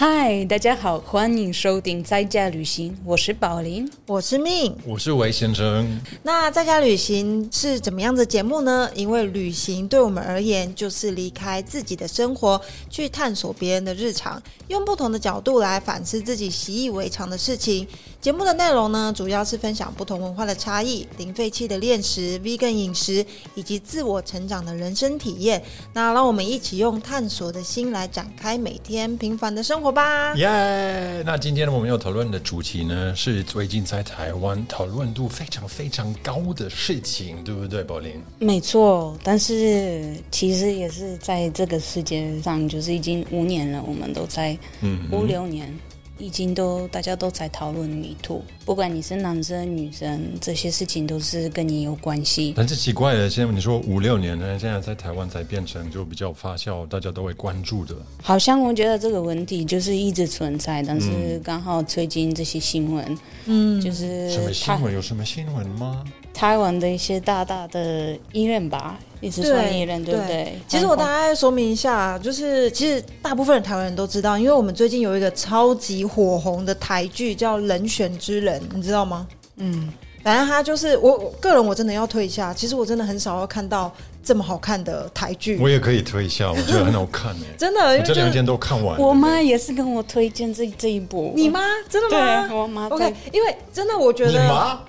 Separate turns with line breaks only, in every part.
嗨，大家好，欢迎收听在家旅行，我是宝林。
我是命。
我是韦先生。
那在家旅行是怎么样的节目呢？因为旅行对我们而言，就是离开自己的生活，去探索别人的日常，用不同的角度来反思自己习以为常的事情。节目的内容呢，主要是分享不同文化的差异、零废弃的练食、vegan 饮食，以及自我成长的人生体验。那让我们一起用探索的心来展开每天平凡的生活吧。
耶！那今天我们要讨论的主题呢，是最近在台湾讨论度非常非常高的事情，对不对，宝林？
没错，但是其实也是在这个世界上，就是已经五年了，我们都在
嗯
五六年。已经都大家都在讨论迷途，不管你是男生女生，这些事情都是跟你有关系。
但是奇怪的，现在你说五六年呢，现在在台湾才变成就比较发酵，大家都会关注的。
好像我觉得这个问题就是一直存在，但是刚好最近这些新闻，
嗯，
就是
什么新
台
闻？有什么新闻吗？
台湾的一些大大的医院吧，也是算医院，对不对？
其实我大概说明一下，就是其实大部分的台湾人都知道，因为我们最近有一个超级火红的台剧叫《人选之人》，你知道吗？
嗯，
反正他就是我我个人我真的要推一下，其实我真的很少要看到这么好看的台剧，
我也可以推一下，我觉得很好看诶。
真的，
这两天都看完。
我妈也是跟我推荐这这一部。
你妈真的
对，
吗
我妈
？OK，因为真的我觉得
你妈？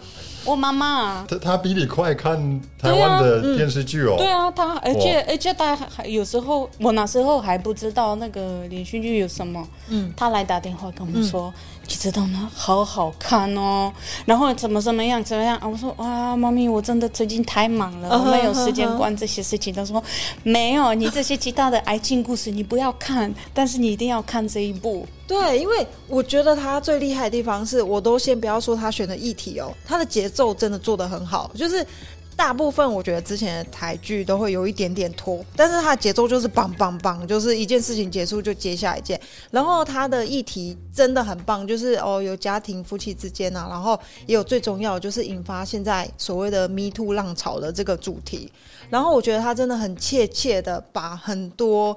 我妈妈啊。
他他比你快看台湾的电视剧哦。
对啊，她而且而且她还有时候我那时候还不知道那个连续剧有什么，
嗯
她来打电话跟我们说，你知道吗？好好看哦，然后怎么怎么样怎么样啊？我说哇，妈咪，我真的最近太忙了，我没有时间管这些事情。他说没有，你这些其他的爱情故事你不要看，但是你一定要看这一部。
对，因为我觉得他最厉害的地方是，我都先不要说他选的议题哦，他的节奏真的做得很好，就是。大部分我觉得之前的台剧都会有一点点拖，但是它的节奏就是棒棒棒，就是一件事情结束就接下一件。然后它的议题真的很棒，就是哦有家庭夫妻之间啊，然后也有最重要就是引发现在所谓的 Me Too 浪潮的这个主题。然后我觉得他真的很切切的把很多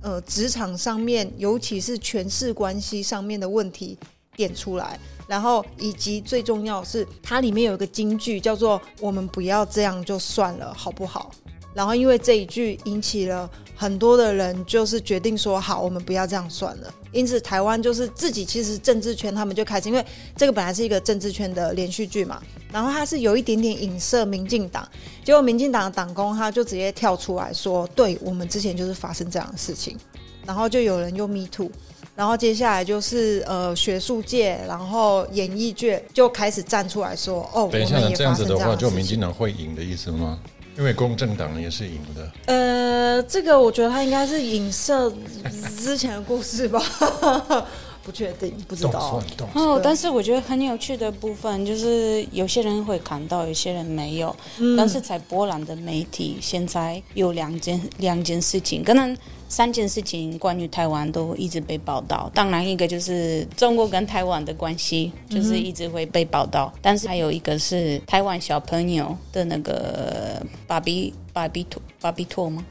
呃职场上面，尤其是权势关系上面的问题点出来，然后以及最重要是，它里面有一个金句叫做“我们不要这样就算了，好不好？”然后因为这一句引起了很多的人，就是决定说好，我们不要这样算了。因此，台湾就是自己其实政治圈他们就开始，因为这个本来是一个政治圈的连续剧嘛，然后它是有一点点影射民进党，结果民进党的党工他就直接跳出来说，对我们之前就是发生这样的事情，然后就有人用 Me Too。然后接下来就是呃学术界，然后演艺界就开始站出来说，哦，
等一下呢，
我们也
这样子的话，就民。进党会赢的意思吗？因为公正党也是赢的。
呃，这个我觉得他应该是影射之前的故事吧，不确定，不知道。
哦，但是我觉得很有趣的部分就是，有些人会看到，有些人没有。
嗯
但是在波兰的媒体现在有两件两件事情，可能三件事情关于台湾都一直被报道。当然，一个就是中国跟台湾的关系，就是一直会被报道。但是还有一个是台湾小朋友的那个芭比芭比托芭比托吗？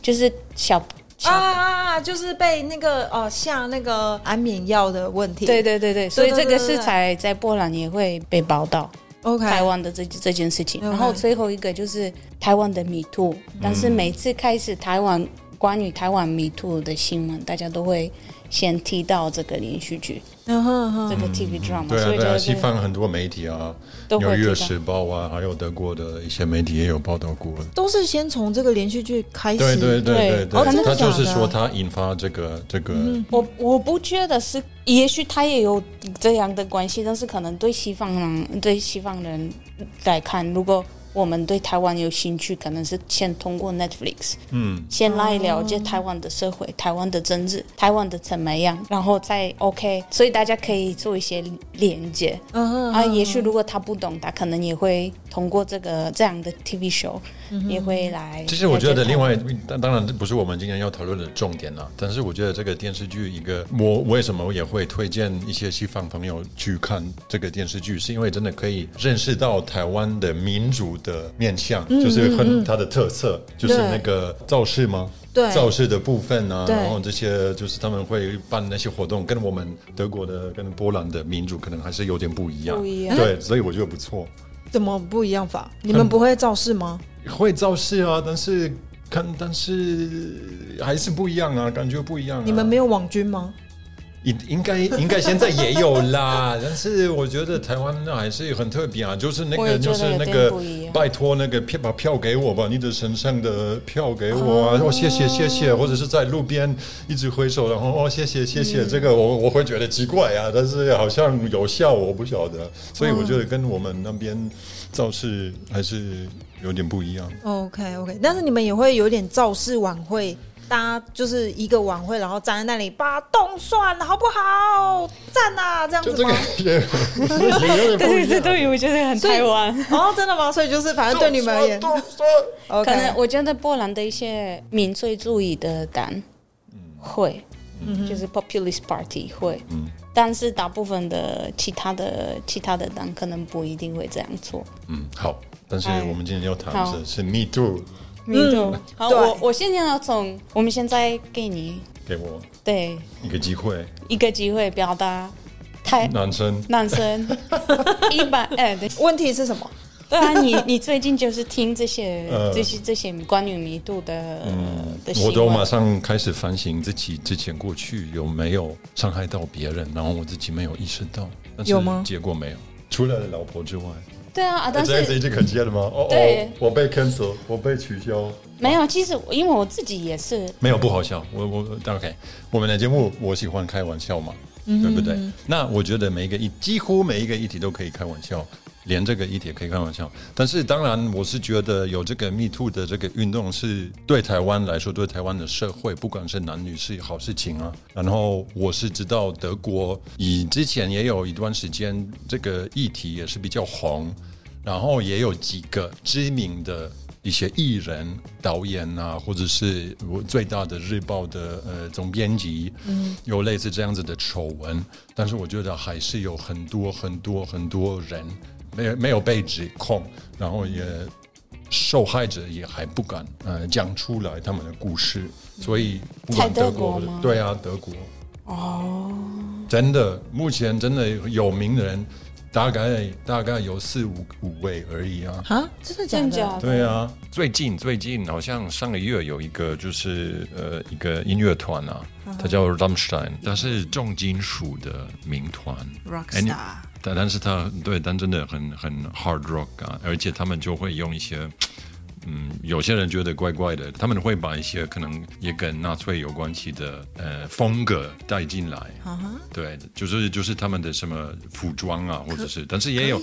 就是小小
啊，就是被那个哦下那个安眠药的问题。
对对对对，所以这个是才在波兰也会被报道。
，OK，
台湾的这这件事情。然后最后一个就是台湾的迷途，但是每次开始台湾关于台湾迷途的新闻，大家都会先提到这个连续剧，这个 TV drama，、
对啊，对西方很多媒体啊。纽约时报啊，还有德国的一些媒体也有报道过。
都是先从这个连续剧开始。
对对对对他就是说他引发这个这个，
我我不觉得是，也许他也有这样的关系，但是可能对西方人对西方人来看，如果我们对台湾有兴趣，可能是先通过 Netflix，
嗯，
先来了解台湾的社会、台湾的政治、台湾的怎么样，然后再 OK，所以大家可以做一些连接
嗯哼
啊。也许如果他不懂，他可能也会通过这个这样的 TV show，、也会来。
其实我觉得另外，当当然这不是我们今天要讨论的重点了。但是我觉得这个电视剧一个，我为什么也会推荐一些西方朋友去看这个电视剧，是因为真的可以认识到台湾的民主的面向，就是很它的特色，就是那个造势吗？
对
造势的部分啊，然后这些就是他们会办那些活动，跟我们德国的跟波兰的民主可能还是有点不一样。
不一样
对，所以我觉得不错。
怎么不一样法？你们不会造势吗？
会造势啊，但是看，但是还是不一样啊，感觉不一样、啊。
你们没有网军吗？
应应该应该现在也有啦，但是我觉得台湾那还是很特别啊，就是那个就是那个拜托那个票把票给我吧，你的身上的票给我啊，哦。谢谢谢谢，或者是在路边一直挥手，然后哦谢谢谢谢，这个我我会觉得奇怪啊，但是好像有效，我不晓得，所以我觉得跟我们那边造势还是有点不一样。
OK OK，但是你们也会有点造势晚会，大家就是一个晚会，然后站在那里把动算好不好？站啊，这样
就这个
子吗？
也也有点不
对对对，
一样。
对，我觉得很台湾。
哦，真的吗？所以就是反正对你们而言
可能我觉得波兰的一些民粹主义的党会，就是 populist party 会，但是大部分的其他的其他的党可能不一定会这样做。
嗯，好，但是
哎
我们今天要谈的是 Me Too，
民主，好，我我现在要从我们现在给你
给我。
对。
一个机会，
一个机会表达台
男生。
男生。一般哎对。
问题是什么？
对啊，你你最近就是听这些、
呃。
这些这些关于迷度的、的新闻，
我都马上开始反省自己之前过去有没有伤害到别人，然后我自己没有意识到，但是
有吗？
结果没有，除了老婆之外，
对啊，啊但是
已经很接了吗？哦
对
哦，我被 cancel，我被取消。
没有，其实因为我自己也是，
没有不好笑，我我 OK，我们的节目我喜欢开玩笑嘛，对不对？那我觉得每一个议几乎每一个议题都可以开玩笑，连这个议题可以开玩笑。但是当然，我是觉得有这个 Me Too 的这个运动是对台湾来说，对台湾的社会，不管是男女是好事情啊。然后我是知道德国以之前也有一段时间这个议题也是比较红，然后也有几个知名的一些艺人、导演啊，或者是我最大的日报的呃总编辑，嗯，有类似这样子的丑闻，但是我觉得还是有很多很多很多人没有没有被指控，然后也受害者也还不敢呃讲出来他们的故事，所以不管
在德
德国
国吗？
对啊，德国。哦，真的目前真的有名的人。大概大概有四五五位而已啊，
啊，真的假的？
真假的？
对啊，最近最近好像上个月有一个就是呃一个音乐团啊，它叫 Rammstein，它是重金属的名团。
Rockstar
但但是他对，但真的很很 hard rock 啊，而且他们就会用一些。嗯，有些人觉得怪怪的，他们会把一些可能也跟纳粹有关系的呃风格带进来。对，就是就是他们的什么服装啊，或者是，但是也有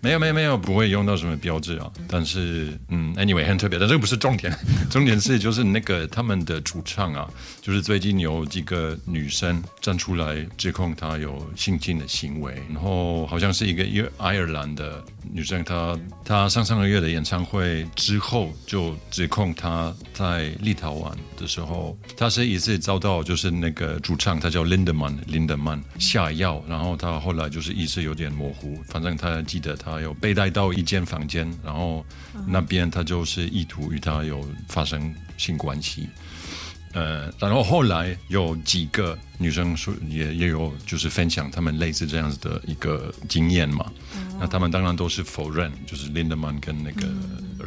没有没有没有，不会用到什么标志啊。但是嗯，anyway 很特别，但这个不是重点，重点是就是那个他们的主唱啊，就是最近有几个女生站出来指控他有性侵的行为，然后好像是一个一个爱尔兰的女生，她她上上个月的演唱会之后后就指控他在立陶宛的时候，他是一次遭到就是那个主唱，他叫 Lindemann 林德曼下药，然后他后来就是意识有点模糊，反正他记得他有被带到一间房间，然后那边他就是意图与他有发生性关系。呃，然后后来有几个女生说也也有就是分享他们类似这样子的一个经验嘛，那他们当然都是否认，就是 Lindemann 跟那个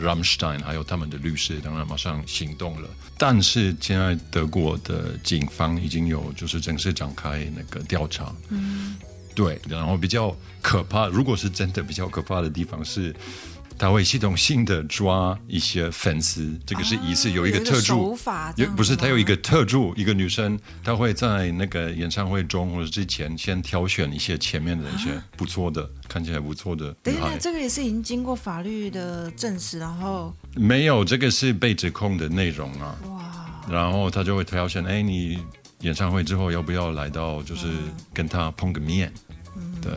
Rammstein 还有他们的律师当然马上行动了，但是现在德国的警方已经有就是正式展开那个调查，嗯。对，然后比较可怕，如果是真的比较可怕的地方是。他会系统性的抓一些粉丝，这个是一个
有一个
特助。
手法
不是，他有一个特助，一个女生，她会在那个演唱会中或者之前先挑选一些前面的一些不错的、看起来不错的
等一下，这个也是已经经过法律的证实，然后
没有，这个是被指控的内容啊。哇。然后他就会挑选，哎，你演唱会之后要不要来到，就是跟他碰个面？对，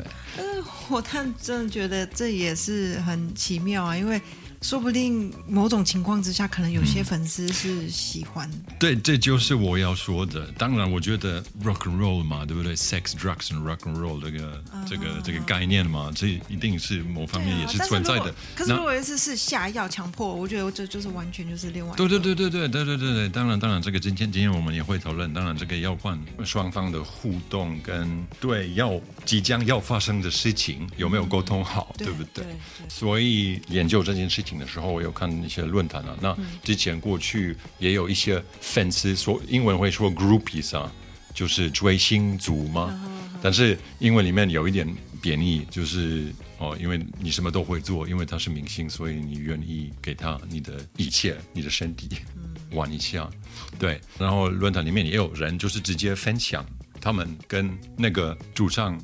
我 但真的觉得这也是很奇妙啊，因为说不定某种情况之下，可能有些粉丝是喜欢。
对，这就是我要说的。当然，我觉得 rock and roll 嘛，对不对？sex, drugs and rock and roll 这个、这个这个概念嘛，这一定是某方面也是存在的。
可是如果是是下药强迫，我觉得这就是完全就是另外。
对对对对对对对对对，当然当然，这个今天今天我们也会讨论。当然，这个要换双方的互动跟对要即将要发生的事情有没有沟通好，对不对？所以研究这件事情的时候，我有看一些论坛啊。那之前过去也有一些粉丝说，英文会说 groupies 啊，就是追星族嘛。但是英文里面有一点贬义，就是哦，因为你什么都会做，因为他是明星，所以你愿意给他你的一切，你的身体玩一下。对，然后论坛里面也有人就是直接分享他们跟那个主唱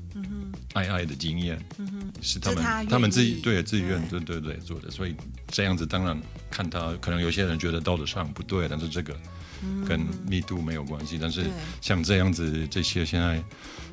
爱爱的经验。是他们，他们自己对自愿，对对对做的，所以这样子当然看他，可能有些人觉得道德上不对，但是这个跟密度没有关系。但是像这样子，这些现在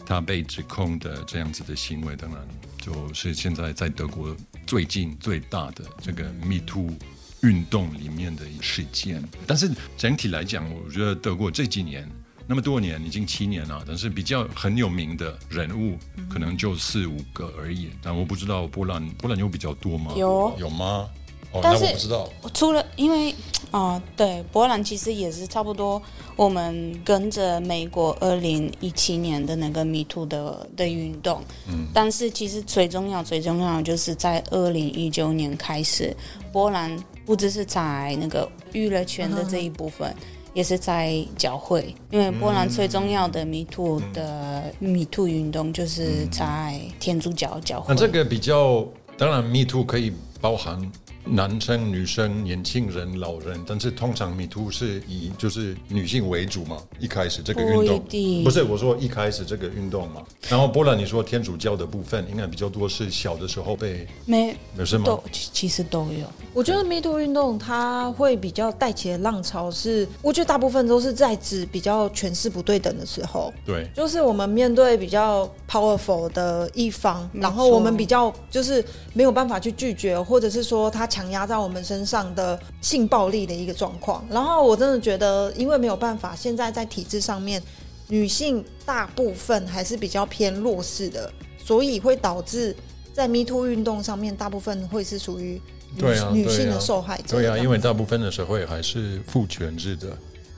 他被指控的这样子的行为，当然就是现在在德国最近最大的这个密度运动里面的事件。但是整体来讲，我觉得德国这几年。那么多年，已经七年了，但是比较很有名的人物，可能就四五个而已。但我不知道波兰，波兰有比较多吗？
有
有吗？哦，
但是
我不知道。
除了因为啊，对，波兰其实也是差不多，我们跟着美国二零一七年的那个 Me Too 的的运动。嗯。但是其实最重要、最重要的就是在二零一九年开始，波兰不只是在那个娱乐圈的这一部分。也是在教会，因为波兰最重要的迷途的迷途运动就是在天主教教会。
那这个比较，当然迷途可以包含。男生、女生、年轻人、老人，但是通常米兔是以就是女性为主嘛。一开始这个运动不是我说一开始这个运动嘛。然后波兰，你说天主教的部分应该比较多是小的时候被
没
没事吗？
都其实都有。
我觉得 Me Too 运动它会比较带起的浪潮是，我觉得大部分都是在指比较权势不对等的时候。
对，
就是我们面对比较 powerful 的一方，然后我们比较就是没有办法去拒绝，或者是说他。强压在我们身上的性暴力的一个状况，然后我真的觉得，因为没有办法，现在在体制上面，女性大部分还是比较偏弱势的，所以会导致在 Me Too 运动上面，大部分会是属于女女性的受害者。
对啊，因为大部分的社会还是父权制的。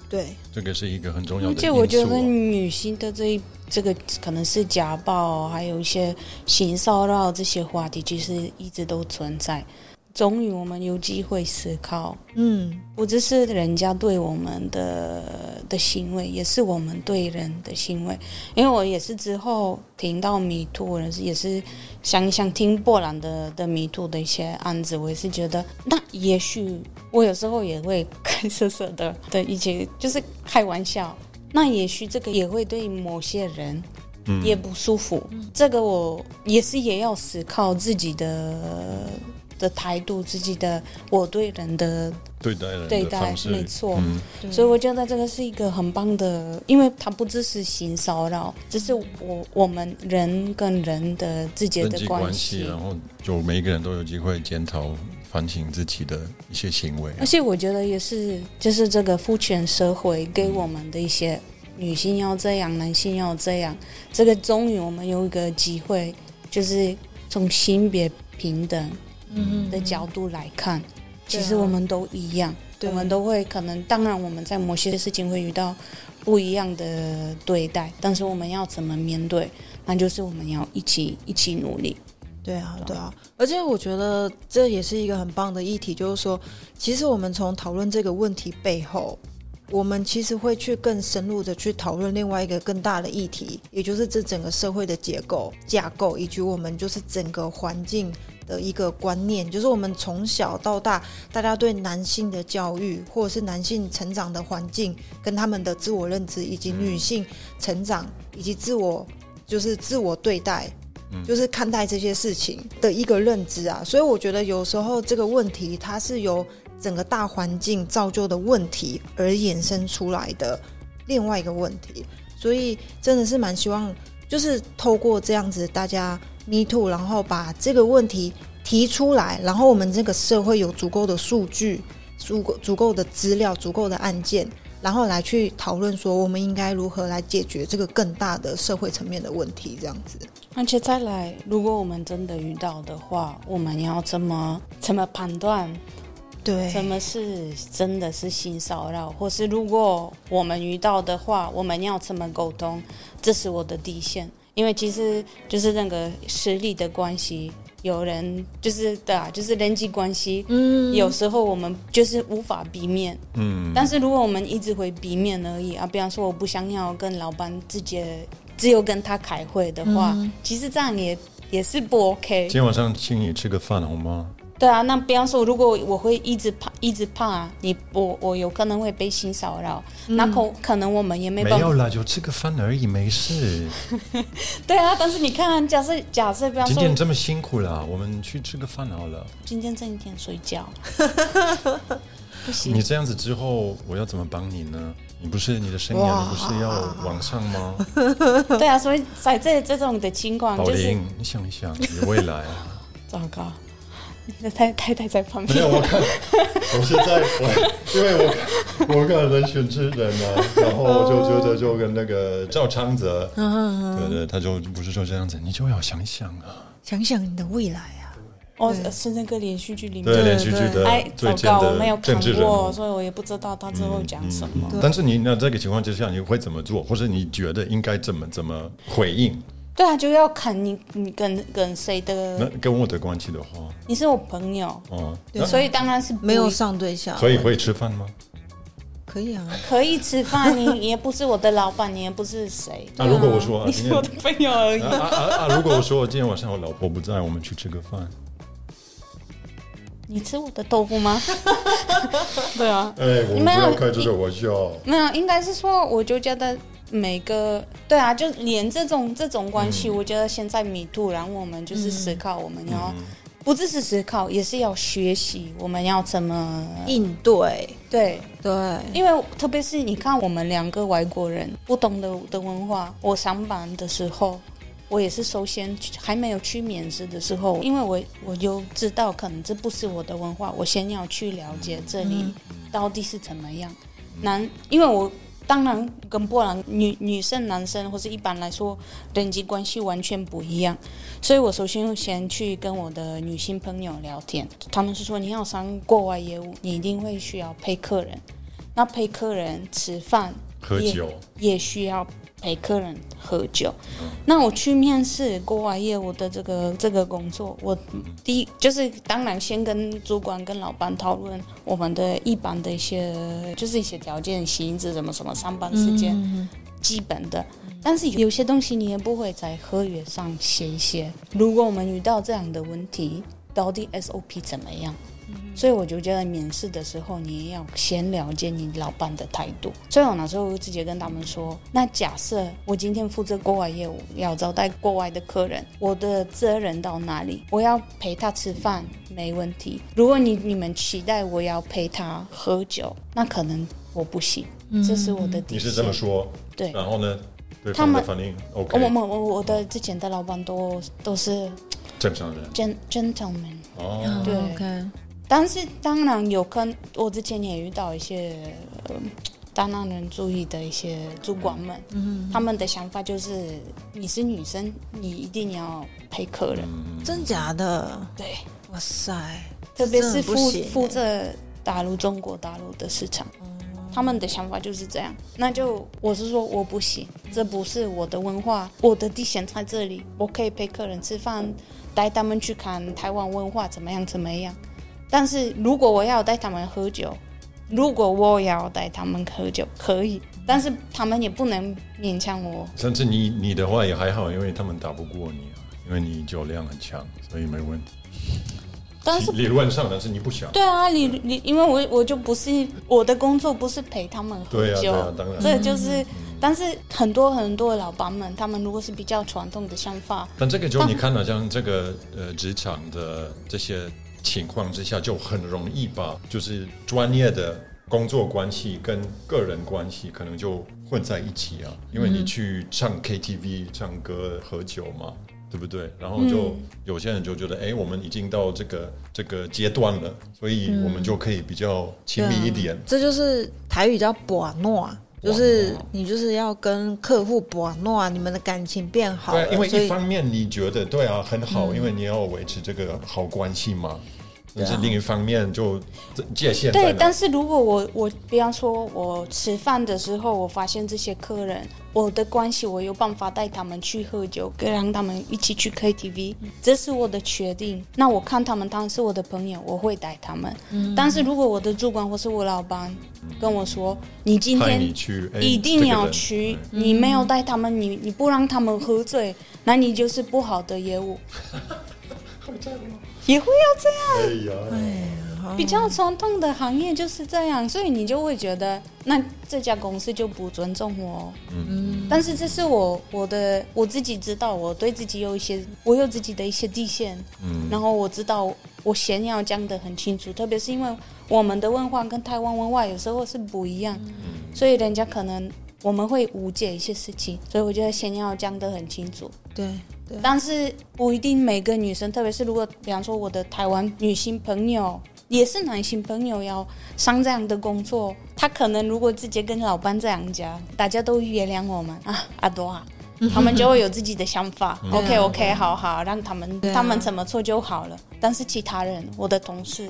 对，
这个是一个很重要的。而
且我觉得女性的这一这个可能是家暴，还有一些性骚扰这些话题，其实一直都存在。终于，我们有机会思考，嗯，不只是人家对我们的的行为，也是我们对人的行为。因为我也是之后听到迷途，也是也是想想听波兰的的迷途的一些案子，我也是觉得，那也许我有时候也会开色色的的一些，就是开玩笑。那也许这个也会对某些人也不舒服。这个我也是也要思考自己的。的态度，自己的我对人的
对待人
对待，没错。所以我觉得这个是一个很棒的，因为它不只是性骚扰，只是我我们人跟人的之间的关系。
然后就每一个人都有机会检讨、反省自己的一些行为。
而且我觉得也是，就是这个父权社会给我们的一些女性要这样，男性要这样。这个终于我们有一个机会，就是从性别平等。的角度来看，其实我们都一样，我们都会可能，当然我们在某些事情会遇到不一样的对待，但是我们要怎么面对，那就是我们要一起一起努力。
对啊，对啊，而且我觉得这也是一个很棒的议题，就是说，其实我们从讨论这个问题背后，我们其实会去更深入的去讨论另外一个更大的议题，也就是这整个社会的结构架构，以及我们就是整个环境。的一个观念，就是我们从小到大，大家对男性的教育，或者是男性成长的环境，跟他们的自我认知，以及女性成长以及自我，就是自我对待，就是看待这些事情的一个认知啊。所以我觉得有时候这个问题，它是由整个大环境造就的问题而衍生出来的另外一个问题。所以真的是蛮希望，就是透过这样子大家。Me too，然后把这个问题提出来，然后我们这个社会有足够的数据、足够足够的资料、足够的案件，然后来去讨论说我们应该如何来解决这个更大的社会层面的问题，这样子。
而且再来，如果我们真的遇到的话，我们要怎么怎么判断
对，
什么是真的是性骚扰，或是如果我们遇到的话，我们要怎么沟通？这是我的底线，因为其实就是那个实力的关系，有人就是对啊，就是人际关系，
嗯，
有时候我们就是无法避免。
嗯，
但是如果我们一直会避免而已啊，比方说我不想要跟老板直接只有跟他开会的话，其实这样也也是不 OK
今。天晚上请你吃个饭好吗？
对啊，那比方说，如果我会一直胖，一直胖啊你，我我有可能会被性骚扰，那可可能我们也没办法。
没有啦，就吃个饭而已，没事。
对啊，但是你看，假设假设，比方说
今天这么辛苦了，我们去吃个饭好了。
今天这一天睡觉，不行
你，这样子之后，我要怎么帮你呢？你不是你的生涯，你不是要往上吗？
对啊，所以在这这种的情况，就是
宝玲，你想一想，你的未来啊。
糟糕，你的太太太在旁边
没有，我看，我是在我，因为我看我看人选之人啊，然后我就觉得就跟那个赵昌泽，对对，他就不是说这样子，你就要想想啊，
想想你的未来啊，
哦，是那个连续剧里面
对连续剧的
哎，糟糕，我没有看
的政治人
过，
物。
所以我也不知道他之后讲什么。
但是你那这个情况之下，你会怎么做，或者你觉得应该怎么怎么回应？
对啊，就要看你你跟跟谁的
那
的，
跟我的关系的话，
你是我朋友，
哦，对
所以当然是不
没有上对象，
所以会吃饭吗？
可以啊，
可以吃饭，你你也不是我的老板，你也不是谁，
那如果我说啊
你
今
是我的朋友而已。
啊啊啊啊！如果我说今天晚上我老婆不在，我们去吃个饭，
你吃我的豆腐吗？对啊，
哎，我们
没有
不要开这个玩笑。
没有，应该是说，我就觉得每个对啊，就连这种这种关系，我觉得现在米兔，然后我们就是思考，我们要、不只是思考，也是要学习，我们要怎么
应对，
对。
对，
因为特别是你看，我们两个外国人不懂的的文化，我上班的时候，我也是首先还没有去面试的时候，因为我我就知道可能这不是我的文化，我先要去了解这里到底是怎么样。难，因为我当然跟波兰女女生、男生或是一般来说等级关系完全不一样，所以我首先先去跟我的女性朋友聊天，他们是说你要上国外业务，你一定会需要陪客人，那陪客人吃饭
喝酒，
也需要陪客人喝酒。那我去面试国外业务的这个这个工作，我第一就是当然先跟主管跟老板讨论我们的一般的一些就是一些条件、薪资什么什么上班时间、基本的。但是有些东西你也不会在合约上写一些。如果我们遇到这样的问题，到底 SOP 怎么样？所以我就觉得面试的时候，你也要先了解你老板的态度。所以我那时候直接跟他们说：，那假设我今天负责国外业务，要招待国外的客人，我的责任到哪里？我要陪他吃饭，没问题。如果你你们期待我要陪他喝酒，那可能我不行，这是我的底线。
你是这么说？
对
然后呢？对
他们
的反应
我
OK，
我我我的之前的老板都都是
正常人
gen gentleman。
哦。
对
OK，
但是当然有可能，我之前也遇到一些呃大男人注意的一些主管们，他们的想法就是你是女生，你一定要陪客人，
真假的？
对，
哇塞，
特别是负负责大陆中国大陆的市场。他们的想法就是这样，那就我是说我不行，这不是我的文化，我的底线在这里，我可以陪客人吃饭，带他们去看台湾文化怎么样怎么样。但是如果我要带他们喝酒，如果我要带他们喝酒，可以，但是他们也不能勉强我。
甚至你你的话也还好，因为他们打不过你啊，因为你酒量很强，所以没问题。
但是
理论上，但是你不想。
对啊，你你因为我我就不是我的工作不是陪他们喝
对啊，
酒，
对啊，当然。
这就是，但是很多很多的老板们，他们如果是比较传统的想法，
但这个就你看了像这个呃职场的这些情况之下，就很容易把就是专业的工作关系跟个人关系可能就混在一起啊，因为你去唱 KTV 唱歌喝酒嘛，对不对？然后就有些人就觉得，哎，我们已经到这个这个阶段了，所以我们就可以比较亲密一点。
这就是台语叫“把诺”，就是你就是要跟客户把诺，你们的感情变好。
对，因为一方面你觉得对啊很好，因为你要维持这个好关系嘛。但是另一方面就界限
对，但是如果我我比方说我吃饭的时候，我发现这些客人，我的关系我有办法带他们去喝酒，跟让他们一起去 KTV，这是我的决定。那我看他们当是我的朋友，我会带他们。但是如果我的主管或是我老板跟我说，你今天一定要去，你没有带他们，你你不让他们喝醉，那你就是不好的业务。也会要这样，哎呀，比较传统的行业就是这样，所以你就会觉得那这家公司就不尊重我。嗯，但是这是我我的我自己知道，我对自己有一些我有自己的一些底线。嗯，然后我知道我先要讲的很清楚，特别是因为我们的文化跟台湾文化有时候是不一样，所以人家可能我们会误解一些事情，所以我觉得先要讲的很清楚。
对。
但是不一定每个女生，特别是如果比方说我的台湾女性朋友，也是男性朋友要上这样的工作，他可能如果直接跟老板这样讲，大家都原谅我们 啊，阿多啊，他们就会有自己的想法。OK OK，好好，让他们他们怎么做就好了。但是其他人，我的同事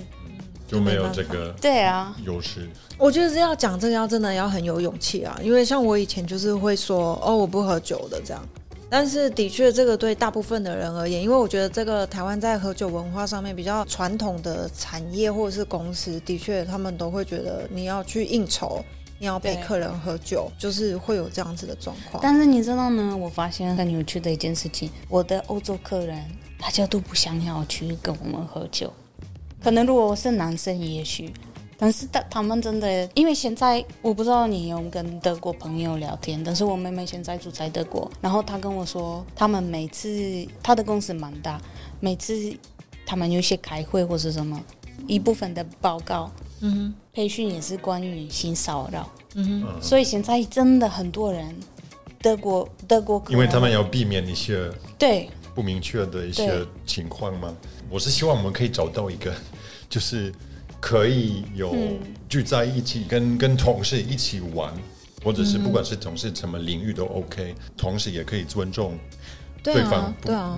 就没有这个
对啊
优势。
我觉得是要讲这个要真的要很有勇气啊，因为像我以前就是会说哦，我不喝酒的这样。但是的确，这个对大部分的人而言，因为我觉得这个台湾在喝酒文化上面比较传统的产业或者是公司，的确他们都会觉得你要去应酬，你要陪客人喝酒，就是会有这样子的状况。
但是你知道呢？我发现很有趣的一件事情，我的欧洲客人大家都不想要去跟我们喝酒，可能如果我是男生，也许。但是他他们真的，因为现在我不知道你有跟德国朋友聊天，但是我妹妹现在住在德国，然后她跟我说，他们每次她的公司蛮大，每次他们有些开会或是什么，一部分的报告，嗯，培训也是关于性骚扰，嗯哼，所以现在真的很多人，德国德国，
因为他们要避免一些
对。
不明确的一些情况嘛，我是希望我们可以找到一个，就是。可以有聚在一起，跟跟同事一起玩，或者是不管是同事什么领域都 OK，同时也可以尊重对方。
对啊，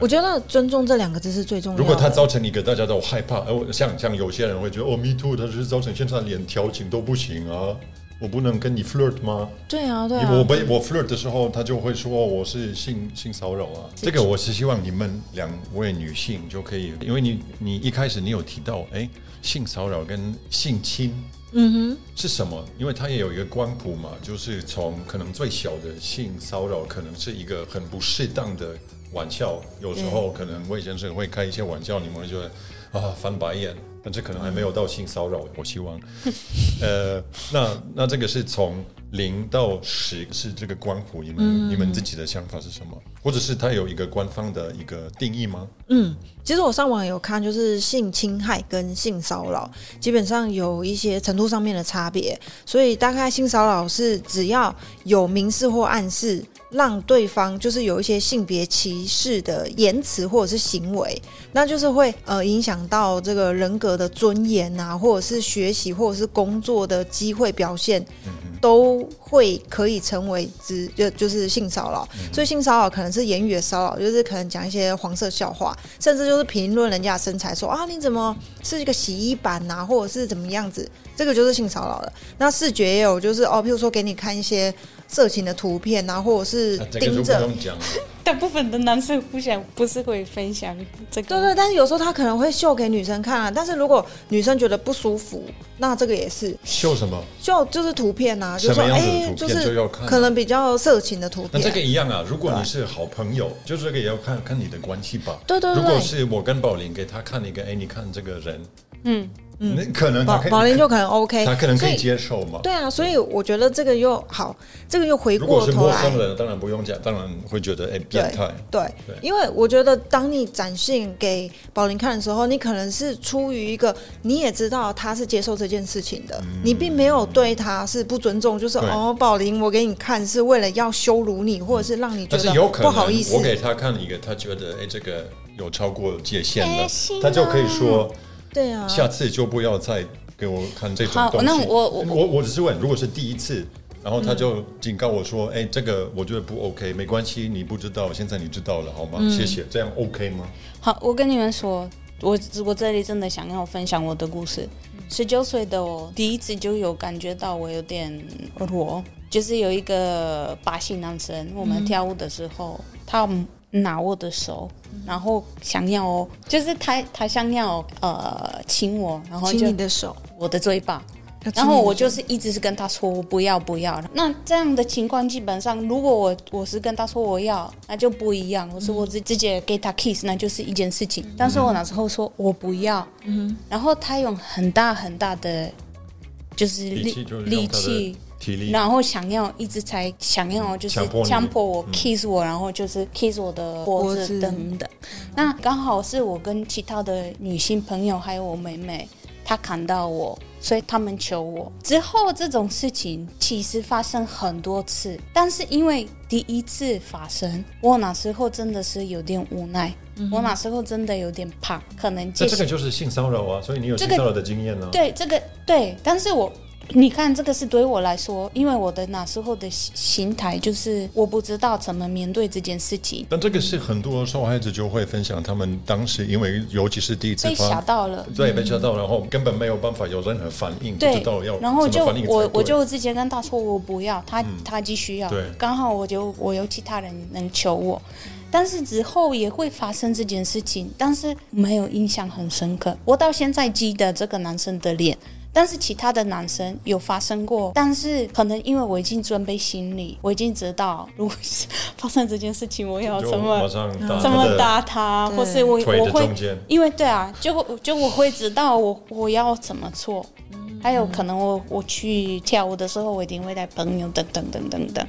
我觉得尊重这两个字是最重要。
如果他造成一个大家都害怕，而像像有些人会觉得哦，Me too，他是造成现在连调情都不行啊，我不能跟你 flirt 吗？
对啊，对啊。
我被我 flirt 的时候，他就会说我是性性骚扰啊。这个我是希望你们两位女性就可以，因为你你一开始你有提到，哎。性骚扰跟性侵，嗯哼，是什么？因为它也有一个光谱嘛，就是从可能最小的性骚扰，可能是一个很不适当的玩笑，有时候可能魏先生会开一些玩笑，你们会觉得啊翻白眼，但这可能还没有到性骚扰。我希望，呃，那那这个是从。零到十是这个光谱，你们你们自己的想法是什么？或者是它有一个官方的一个定义吗？
嗯，其实我上网有看，就是性侵害跟性骚扰基本上有一些程度上面的差别，所以大概性骚扰是只要有明示或暗示。让对方就是有一些性别歧视的言辞或者是行为，那就是会呃影响到这个人格的尊严啊，或者是学习或者是工作的机会表现，都会可以成为之就就是性骚扰。所以性骚扰可能是言语的骚扰，就是可能讲一些黄色笑话，甚至就是评论人家的身材，说啊你怎么是一个洗衣板呐，或者是怎么样子，这个就是性骚扰了。那视觉也有，就是哦，譬如说给你看一些。色情的图片啊，或者是盯着，
大部分的男生不想不是会分享这个，
对对，但是有时候他可能会秀给女生看啊。但是如果女生觉得不舒服，那这个也是
秀什么？
秀就是图片啊，就说
哎，
就是可能比较色情的图片。
那这个一样啊，如果你是好朋友，就这个也要看看你的关系吧。
对对对。
如果是我跟宝林给他看一个，哎，你看这个人，嗯。那可能他可以
宝宝林就可能 OK，
他可能可
以
接受嘛。
对啊，所以我觉得这个又好，这个又回
如果是
过头来
陌生人，当然不用讲，当然会觉得哎变态。
对，
对。
因为我觉得当你展现给宝林看的时候，你可能是出于一个你也知道他是接受这件事情的，你并没有对他是不尊重，就是哦，宝林，我给你看是为了要羞辱你，或者是让你觉得
但是有可
不好意思，
我。给他看一个，他觉得哎这个有超过界限了他就可以说
对啊，
下次就不要再给我看这种
好
东西。
那我我
我我只是问，如果是第一次。然后他就警告我说：“哎、这个我觉得不 OK，没关系，你不知道，现在你知道了，好吗？谢谢，这样 OK 吗？
好，我跟你们说，我我这里真的想要分享我的故事。十九岁的我第一次就有感觉到我有点弱，就是有一个巴西男生，我们跳舞的时候，他拿我的手，然后想要，就是他他想要呃亲我，然后
亲
就
你的手，
我的嘴巴，然后我就是一直是跟他说我不要不要。那这样的情况基本上，如果我我是跟他说我要，那就不一样。我说我直直接给他 kiss，那就是一件事情。但是我那时候说我不要，嗯然后他用很大很大的就是力
力气。体力，
然后想要一直才想要就是
强迫
我 kiss 我，然后就是 kiss 我的脖
脖子
子等等。那刚好是我跟其他的女性朋友还有我妹妹，她看到我，所以他们求我。之后这种事情其实发生很多次，但是因为第一次发生，我那时候真的是有点无奈，我那时候真的有点怕，可能
这这个就是性骚扰啊，所以你有性骚扰的经验呢、
对这个对，但是我你看这个是对我来说，因为我的那时候的心心态就是我不知道怎么面对这件事情，
但这个是很多受害者就会分享，他们当时因为尤其是第一次
被吓，到了。
对，被吓到，然后根本没有办法有任何反应，不知
对
道要，
然后就我我就直接跟他说我不要，他、他继续要
对，
刚好我就我有其他人能求我，但是之后也会发生这件事情，但是没有印象很深刻。我到现在记得这个男生的脸。但是其他的男生有发生过，但是可能因为我已经准备心理，我已经知道，如果是发生这件事情，我要怎么怎么打他，或是我我会因为对啊，就就我会知道我我要怎么做，还有可能我我去跳舞的时候，我一定会带朋友等等等等等，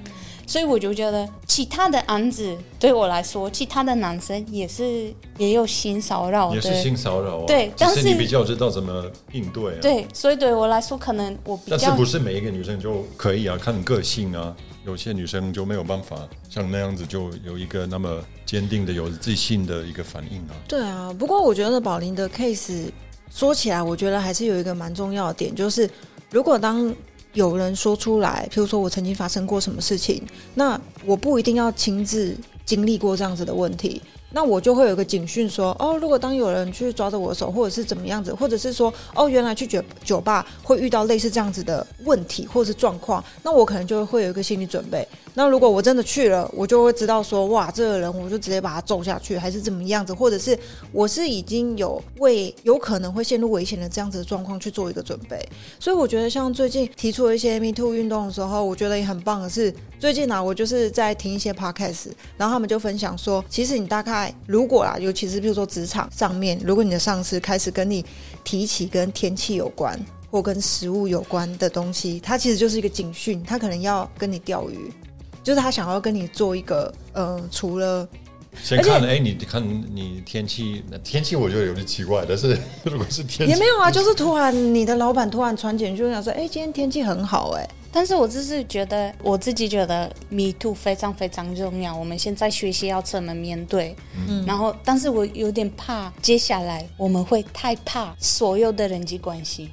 所以我就觉得其他的案子对我来说，其他的男生也是也有性骚扰
也是，性骚扰啊。
对但是
是你比较知道怎么应对啊。。
对，所以对我来说，可能我比较
但是不是每一个女生就可以啊？看个性啊，有些女生就没有办法像那样子，就有一个那么坚定的、有自信的一个反应啊。
对啊，不过我觉得宝林的 case 说起来，我觉得还是有一个蛮重要的点，就是如果当有人说出来，譬如说我曾经发生过什么事情，那我不一定要亲自经历过这样子的问题。那我就会有一个警讯说，哦，如果当有人去抓着我的手，或者是怎么样子，或者是说，哦，原来去酒酒吧会遇到类似这样子的问题或者是状况，那我可能就会有一个心理准备。那如果我真的去了，我就会知道说，哇，这个人我就直接把他揍下去，还是怎么样子，或者是我是已经有为有可能会陷入危险的这样子的状况去做一个准备。所以我觉得，像最近提出了一些 Me Too 运动的时候，我觉得也很棒的是，最近啊，我就是在听一些 podcast，然后他们就分享说，其实你大概如果啦，尤其是比如说职场上面，如果你的上司开始跟你提起跟天气有关。或跟食物有关的东西，它其实就是一个警讯，他可能要跟你钓鱼，就是他想要跟你做一个，呃，除了
先看，哎，你看你天气，天气我觉得有点奇怪，但是 如果是天气，
也没有啊，就是突然你的老板突然传简讯，就想说，哎、今天天气很好、哎，
但是我只是觉得，我自己觉得 Me Too 非常非常重要。我们现在学习要怎么面对，嗯，然后，但是我有点怕，接下来我们会太怕所有的人际关系。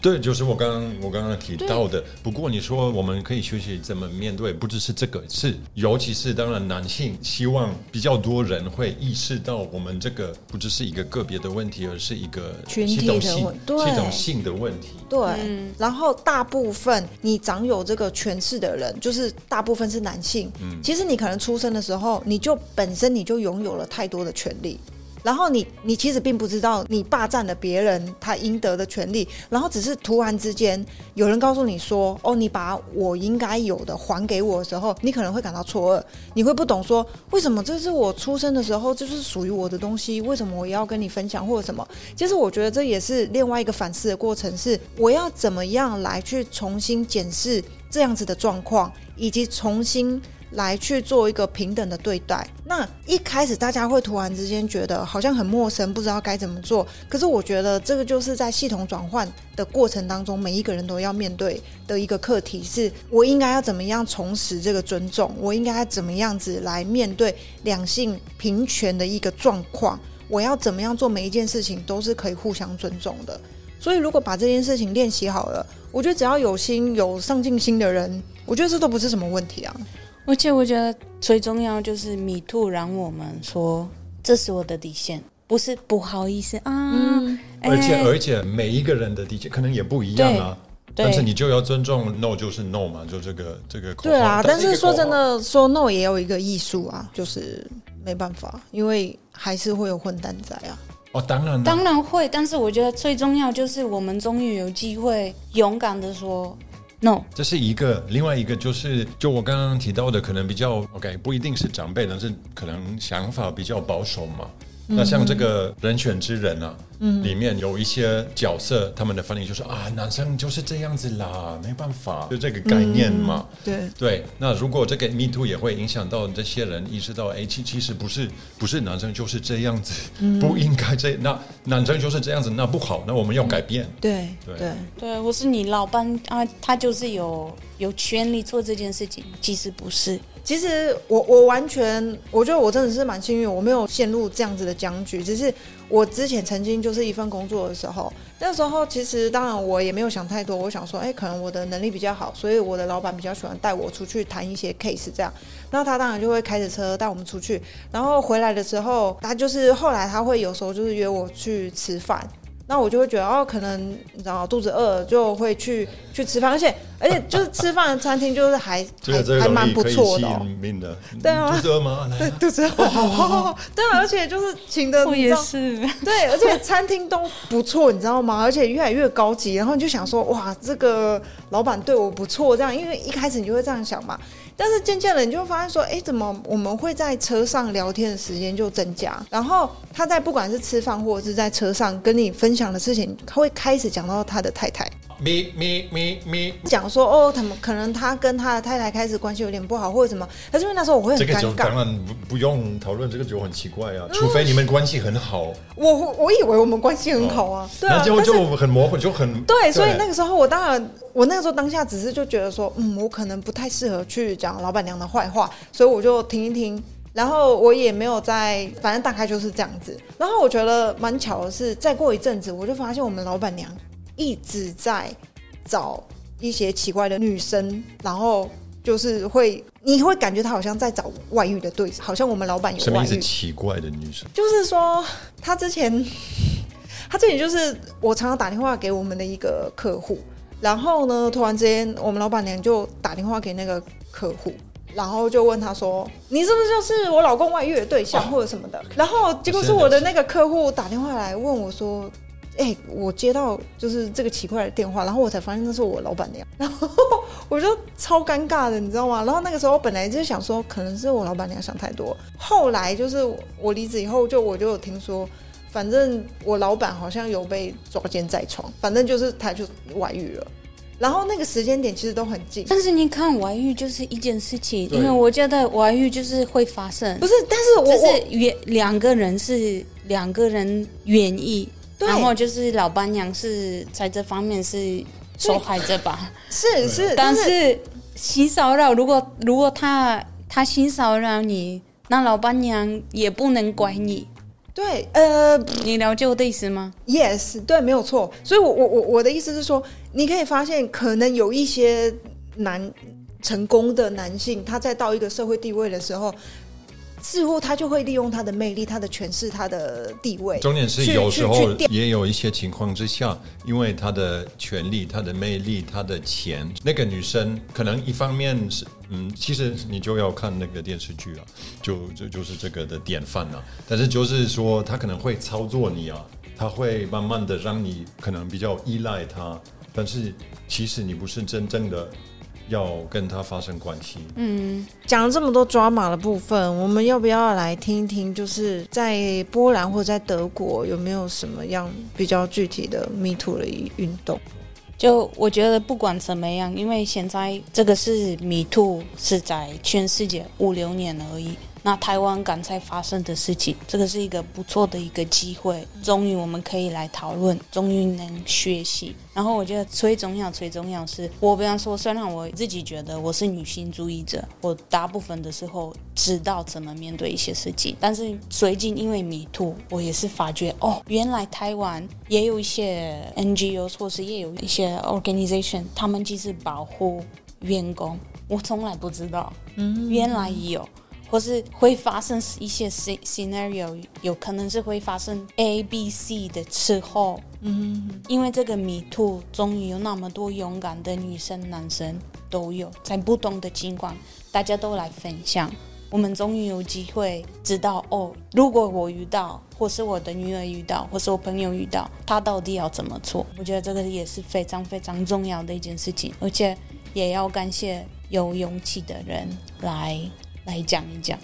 对，就是我刚刚我刚刚提到的。不过你说我们可以学习怎么面对，不只是这个，是尤其是当然男性希望比较多人会意识到我们这个不只是一个个别的问题，而是一个
群体的
系统性
问对
系统性的问题。
对，然后大部分你掌有这个权势的人，就是大部分是男性。嗯其实你可能出生的时候，你就本身你就拥有了太多的权利。然后你你其实并不知道你霸占了别人他应得的权利，然后只是突然之间有人告诉你说，哦，你把我应该有的还给我的时候，你可能会感到错愕，你会不懂说为什么这是我出生的时候就是属于我的东西，为什么我要跟你分享或者什么？其实我觉得这也是另外一个反思的过程，是我要怎么样来去重新检视这样子的状况，以及重新。来去做一个平等的对待。那一开始大家会突然之间觉得好像很陌生，不知道该怎么做。可是我觉得这个就是在系统转换的过程当中，每一个人都要面对的一个课题：是我应该要怎么样重拾这个尊重？我应该怎么样子来面对两性平权的一个状况？我要怎么样做每一件事情都是可以互相尊重的？所以如果把这件事情练习好了，我觉得只要有心、有上进心的人，我觉得这都不是什么问题啊。
而且我觉得最重要就是米兔让我们说这是我的底线，不是不好意思啊。
而且而且每一个人的底线可能也不一样啊。但是你就要尊重 no 就是 no 嘛，就这个这个。
对啊，但是说真的，说 no 也有一个艺术啊，就是没办法，因为还是会有混蛋在啊。
哦，当然
当然会，但是我觉得最重要就是我们终于有机会勇敢的说。
这是一个，另外一个就是，就我刚刚提到的，可能比较 OK，不一定是长辈，但是可能想法比较保守嘛。那像这个人选之人啊，嗯，里面有一些角色，他们的反应就是啊，男生就是这样子啦，没办法，就这个概念嘛。
对
对，那如果这个 Me Too 也会影响到这些人意识到，哎，其其实不是不是男生就是这样子，不应该这那男生就是这样子，那不好，那我们要改变。
对对
对，我是你老板啊，他就是有有权利做这件事情，其实不是。
其实我我完全，我觉得我真的是蛮幸运，我没有陷入这样子的僵局。只是我之前曾经就是一份工作的时候，那时候其实当然我也没有想太多，我想说，哎，可能我的能力比较好，所以我的老板比较喜欢带我出去谈一些 case 这样。那他当然就会开着车带我们出去，然后回来的时候，他就是后来他会有时候就是约我去吃饭。那我就会觉得哦，可能你知道肚子饿就会去去吃饭，而且而且就是 吃饭的餐厅就是还还还蛮不错的，
对啊，肚子饿吗？
对，肚子饿，对啊，而且就是请的，
我也是，
对，而且餐厅都不错，你知道吗？而且越来越高级，然后你就想说哇，这个老板对我不错，这样，因为一开始你就会这样想嘛。但是渐渐的，你就会发现说，哎，怎么我们会在车上聊天的时间就增加？然后他在不管是吃饭或者是在车上跟你分享的事情，他会开始讲到他的太太。
咪咪咪咪，
讲说哦，他们可能他跟他的太太开始关系有点不好，或者什么。可是因为那时候我会很尴
尬。当然不不用讨论这个酒很奇怪啊，除非你们关系很好。
我我以为我们关系很好啊，对啊，
就就很模糊，就很
对。所以那个时候我当然，我那个时候当下只是就觉得说，嗯，我可能不太适合去讲老板娘的坏话，所以我就听一听，然后我也没有在，反正大概就是这样子。然后我觉得蛮巧的是，再过一阵子，我就发现我们老板娘。一直在找一些奇怪的女生，然后就是会，你会感觉他好像在找外遇的对象，好像我们老板有外遇。
奇怪的女生，
就是说他之前，他之前就是我常常打电话给我们的一个客户，然后呢，突然之间我们老板娘就打电话给那个客户，然后就问他说：“你是不是就是我老公外遇的对象或者什么的？”然后结果是我的那个客户打电话来问我说。哎，我接到就是这个奇怪的电话，然后我才发现那是我老板娘，然后我就超尴尬的，你知道吗？然后那个时候本来就想说，可能是我老板娘想太多。后来就是我离职以后，就我就有听说，反正我老板好像有被抓奸在床，反正就是他就外遇了。然后那个时间点其实都很近，
但是你看外遇就是一件事情，因为我觉得外遇就是会发生，
不是？但是我
是原两个人是两个人愿意。然后就是老板娘是在这方面是受害者吧？
是是，
但是性骚扰，如果如果他他性骚扰你，那老板娘也不能怪你。
对，呃，
你了解我的意思吗
？Yes，对，没有错。所以，我我我我的意思是说，你可以发现，可能有一些男成功的男性，他在到一个社会地位的时候。似乎他就会利用他的魅力、他的权势、他的地位。
重点是有时候也有一些情况之下，因为他的权力、他的魅力、他的钱，那个女生可能一方面是嗯，其实你就要看那个电视剧啊，就就就是这个的典范啊。但是就是说，他可能会操作你啊，他会慢慢的让你可能比较依赖他，但是其实你不是真正的要跟他发生关系。
嗯讲了这么多抓马的部分，我们要不要来听一听？就是在波兰或者在德国有没有什么样比较具体的 Me Too 的运动？
就我觉得不管怎么样，因为现在这个是迷兔是在全世界五六年而已。那台湾刚才发生的事情，这个是一个不错的一个机会，终于我们可以来讨论，终于能学习。然后我觉得最重要、最重要是，我比方说，虽然我自己觉得我是女性主义者，我大部分的时候知道怎么面对一些事情，但是最近因为迷兔，我也是发觉哦，原来台湾也有一些 NGO 措施也有一些 organization，他们其实保护员工，我从来不知道，嗯，原来有。或是会发生一些 sce- scenario，有可能是会发生 A、B、C 的时候，嗯，因为这个迷途，终于有那么多勇敢的女生、男生都有，在不同的情况，大家都来分享，我们终于有机会知道哦，如果我遇到，或是我的女儿遇到，或是我朋友遇到，他到底要怎么做？我觉得这个也是非常非常重要的一件事情，而且也要感谢有勇气的人来来讲一讲。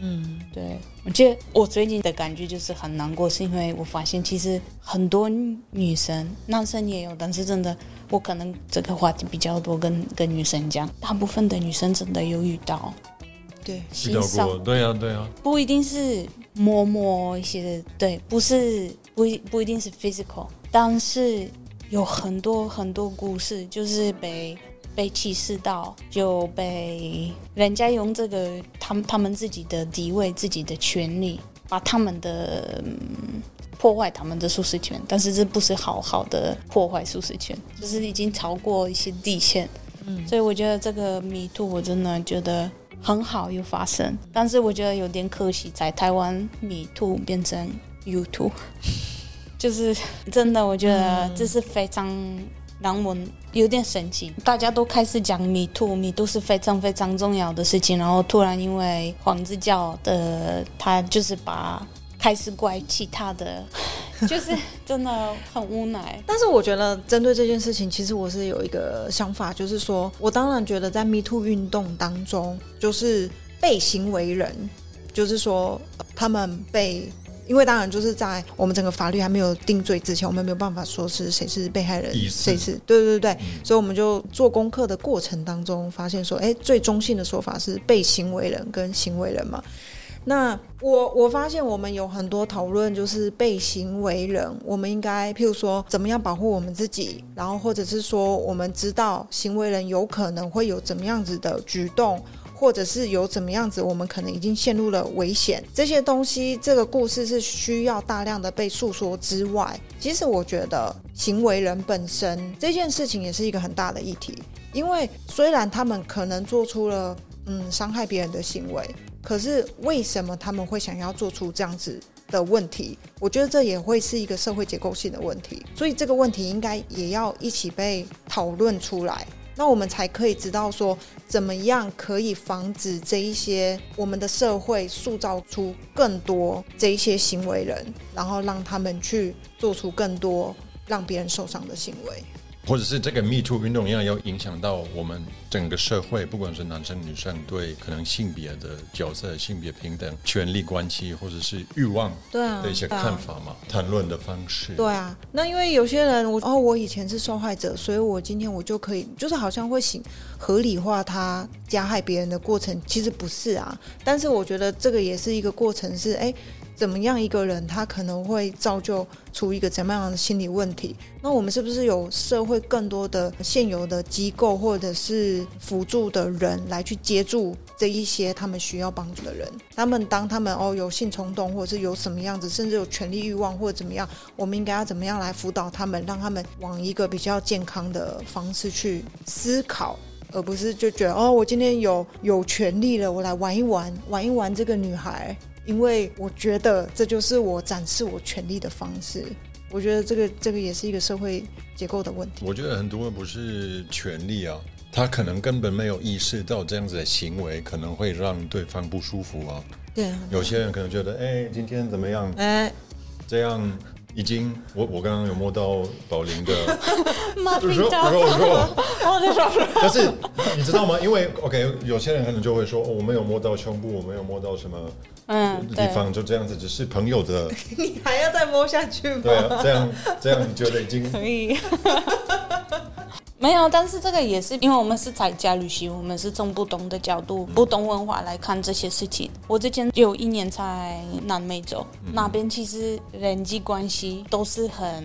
嗯，对，我觉得我最近的感觉就是很难过，是因为我发现其实很多女生，男生也有，但是真的，我可能这个话题比较多跟跟女生讲，大部分的女生真的有遇到。
对，
遇到
欣赏
过，对啊，对啊，
不一定是摸摸一些，对，不是不一不一定是 physical，但是有很多很多故事，就是被被歧视到，就被人家用这个他们他们自己的地位、自己的权利，把他们的。嗯破坏他们的舒适圈，但是这不是好好的破坏舒适圈，就是已经超过一些底线。嗯，所以我觉得这个迷途，我真的觉得很好有发生，但是我觉得有点可惜，在台湾米兔变成 YouTube，就是真的，我觉得这是非常让我有点神奇。大家都开始讲迷途，迷途是非常非常重要的事情，然后突然因为黄子教的他就是把开始怪其他的，就是真的很无奈。
但是我觉得针对这件事情，其实我是有一个想法，就是说我当然觉得在 Me Too 运动当中，就是被行为人，就是说他们被。因为当然就是在我们整个法律还没有定罪之前，我们没有办法说是谁是被害人谁是对对对，所以我们就做功课的过程当中发现说，哎，最中性的说法是被行为人跟行为人嘛。那我我发现我们有很多讨论，就是被行为人，我们应该譬如说怎么样保护我们自己，然后或者是说我们知道行为人有可能会有怎么样子的举动。或者是有怎么样子，我们可能已经陷入了危险。这些东西，这个故事是需要大量的被诉说之外，其实我觉得行为人本身这件事情也是一个很大的议题。因为虽然他们可能做出了嗯伤害别人的行为，可是为什么他们会想要做出这样子的问题？我觉得这也会是一个社会结构性的问题，所以这个问题应该也要一起被讨论出来。那我们才可以知道说，怎么样可以防止这一些我们的社会塑造出更多这一些行为人，然后让他们去做出更多让别人受伤的行为。
或者是这个 Me Too 运动一样，要影响到我们整个社会，不管是男生女生对可能性别的角色、性别平等、权力关系，或者是欲望的一些看法嘛，谈论的方式。
对啊，那因为有些人我哦，我以前是受害者，所以我今天我就可以，就是好像会行合理化他加害别人的过程，其实不是啊。但是我觉得这个也是一个过程是，哎，怎么样一个人他可能会造就出一个怎么样的心理问题？那我们是不是有社会更多的现有的机构或者是辅助的人来去接住这一些他们需要帮助的人？他们当他们哦有性冲动，或者是有什么样子，甚至有权利欲望或者怎么样，我们应该要怎么样来辅导他们，让他们往一个比较健康的方式去思考。而不是就觉得哦，我今天有有权利了，我来玩一玩，玩一玩这个女孩，因为我觉得这就是我展示我权力的方式。我觉得这个这个也是一个社会结构的问题。
我觉得很多人不是权力啊，他可能根本没有意识到这样子的行为可能会让对方不舒服啊。
对啊，
有些人可能觉得，哎，今天怎么样？
哎，
这样已经，我我刚刚有摸到宝林的
肉
肉肉，
我在说，
但 是你知道吗？因为 OK，有些人可能就会说，哦，我没有摸到胸部，我没有摸到什么
嗯，
地，方，就这样子，只是朋友的，
你还要再摸下去吗？
对啊，这样这样你觉得已经
可以。没有，但是这个也是因为我们是在家旅行，我们是从不同的角度、不同文化来看这些事情。我之前有一年在南美洲，那边其实人际关系都是很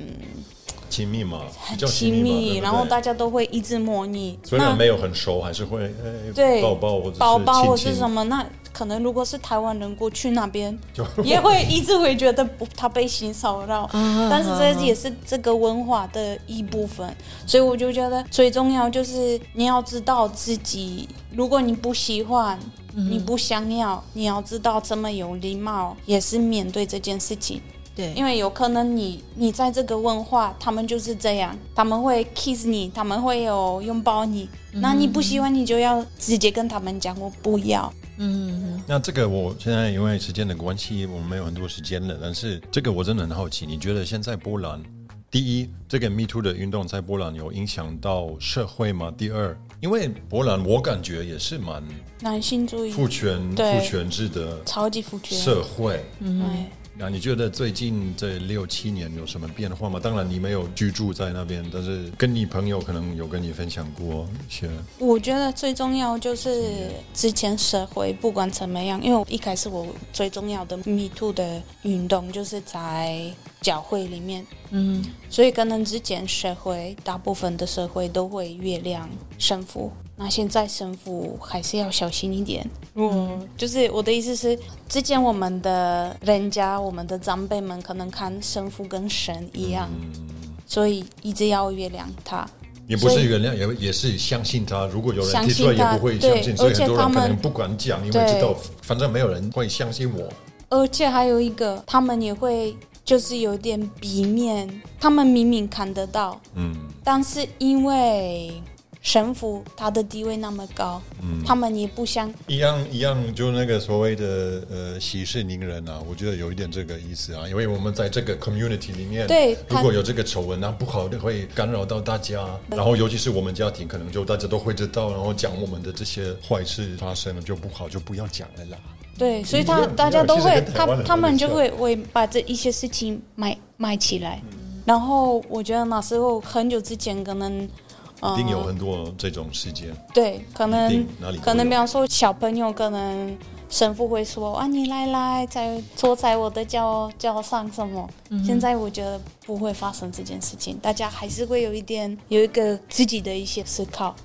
亲密嘛，
很亲密，然后大家都会一直模拟。
虽然没有很熟，还是会哎
对
抱抱或者是
包包或是什么，那可能如果是台湾人过去那边，也会一直会觉得不他被性骚扰，但是这也是这个文化的一部分，所以我就觉得最重要就是你要知道自己，如果你不喜欢。你不想要，你要知道这么有礼貌，也是面对这件事情。
对，
因为有可能你你在这个文化，他们就是这样，他们会 kiss 你，他们会有拥抱你，那你不喜欢，你就要直接跟他们讲我不要。
嗯，
那这个我现在因为时间的关系，我们没有很多时间了。但是这个我真的很好奇，你觉得现在波兰，第一，这个 Me Too 的运动在波兰有影响到社会吗？第二，因为波兰我感觉也是蛮
男性主义，
父权父权制的
超级父权，
社会。
哎，
那你觉得最近这六七年有什么变化吗？当然你没有居住在那边，但是跟你朋友可能有跟你分享过一些。
我觉得最重要就是之前社会不管怎么样，因为我一开始我最重要的 Me Too 的运动就是在教会里面，
嗯，
所以可能之前社会大部分的社会都会月亮神父，那现在神父还是要小心一点。嗯、就是我的意思是，之前我们的人家、我们的长辈们可能看神父跟神一样，所以一直要原谅他。
也不是原谅，也也是相信他。如果有人
相
提出来，
信他
也不会相信，
对
所以
而且他们
很多人可能不敢讲，因为知道反正没有人会相信我。
而且还有一个，他们也会就是有点避免，他们明明看得到，
嗯
但是因为神父他的地位那么高，
嗯，
他们也不想
一样一样，就那个所谓的呃息事宁人啊，我觉得有一点这个意思啊，因为我们在这个 community 里面，
对
如果有这个丑闻，那不好的会干扰到大家，然后尤其是我们家庭，可能就大家都会知道，然后讲我们的这些坏事发生了就不好，就不要讲了啦。
对，所以他大家都会他他们就会会把这一些事情埋埋起来，
嗯
然后我觉得那时候很久之前可能。呃
一定有很多这种事件，
对，可能
哪里
可能比方说小朋友，可能神父会说啊，你来来，在坐在我的脚脚上什么。现在我觉得不会发生这件事情，大家还是会有一点有一个自己的一些思考，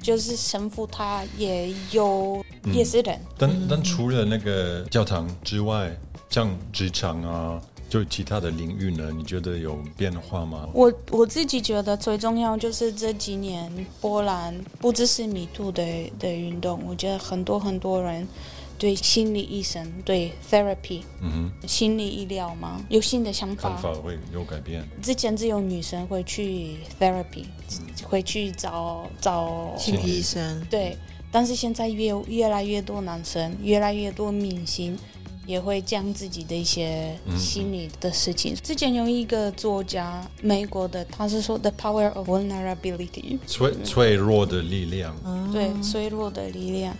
就是神父他也有、也是人，
但但除了那个教堂之外，像职场啊，就其他的领域呢，你觉得有变化吗？
我我自己觉得最重要就是这几年波兰不只是迷途的的运动，我觉得很多很多人对心理医生、对 therapy、
嗯哼
心理医疗嘛有新的想
法，看
法。
法会有改变。
之前只有女生会去 therapy，会去找找
心理医生，
对，但是现在越越来越多男生，越来越多明星也会将自己的一些心理的事情。之前有一个作家，美国的，他是说 the power of vulnerability，
脆脆弱的力量，
对，脆弱的力量。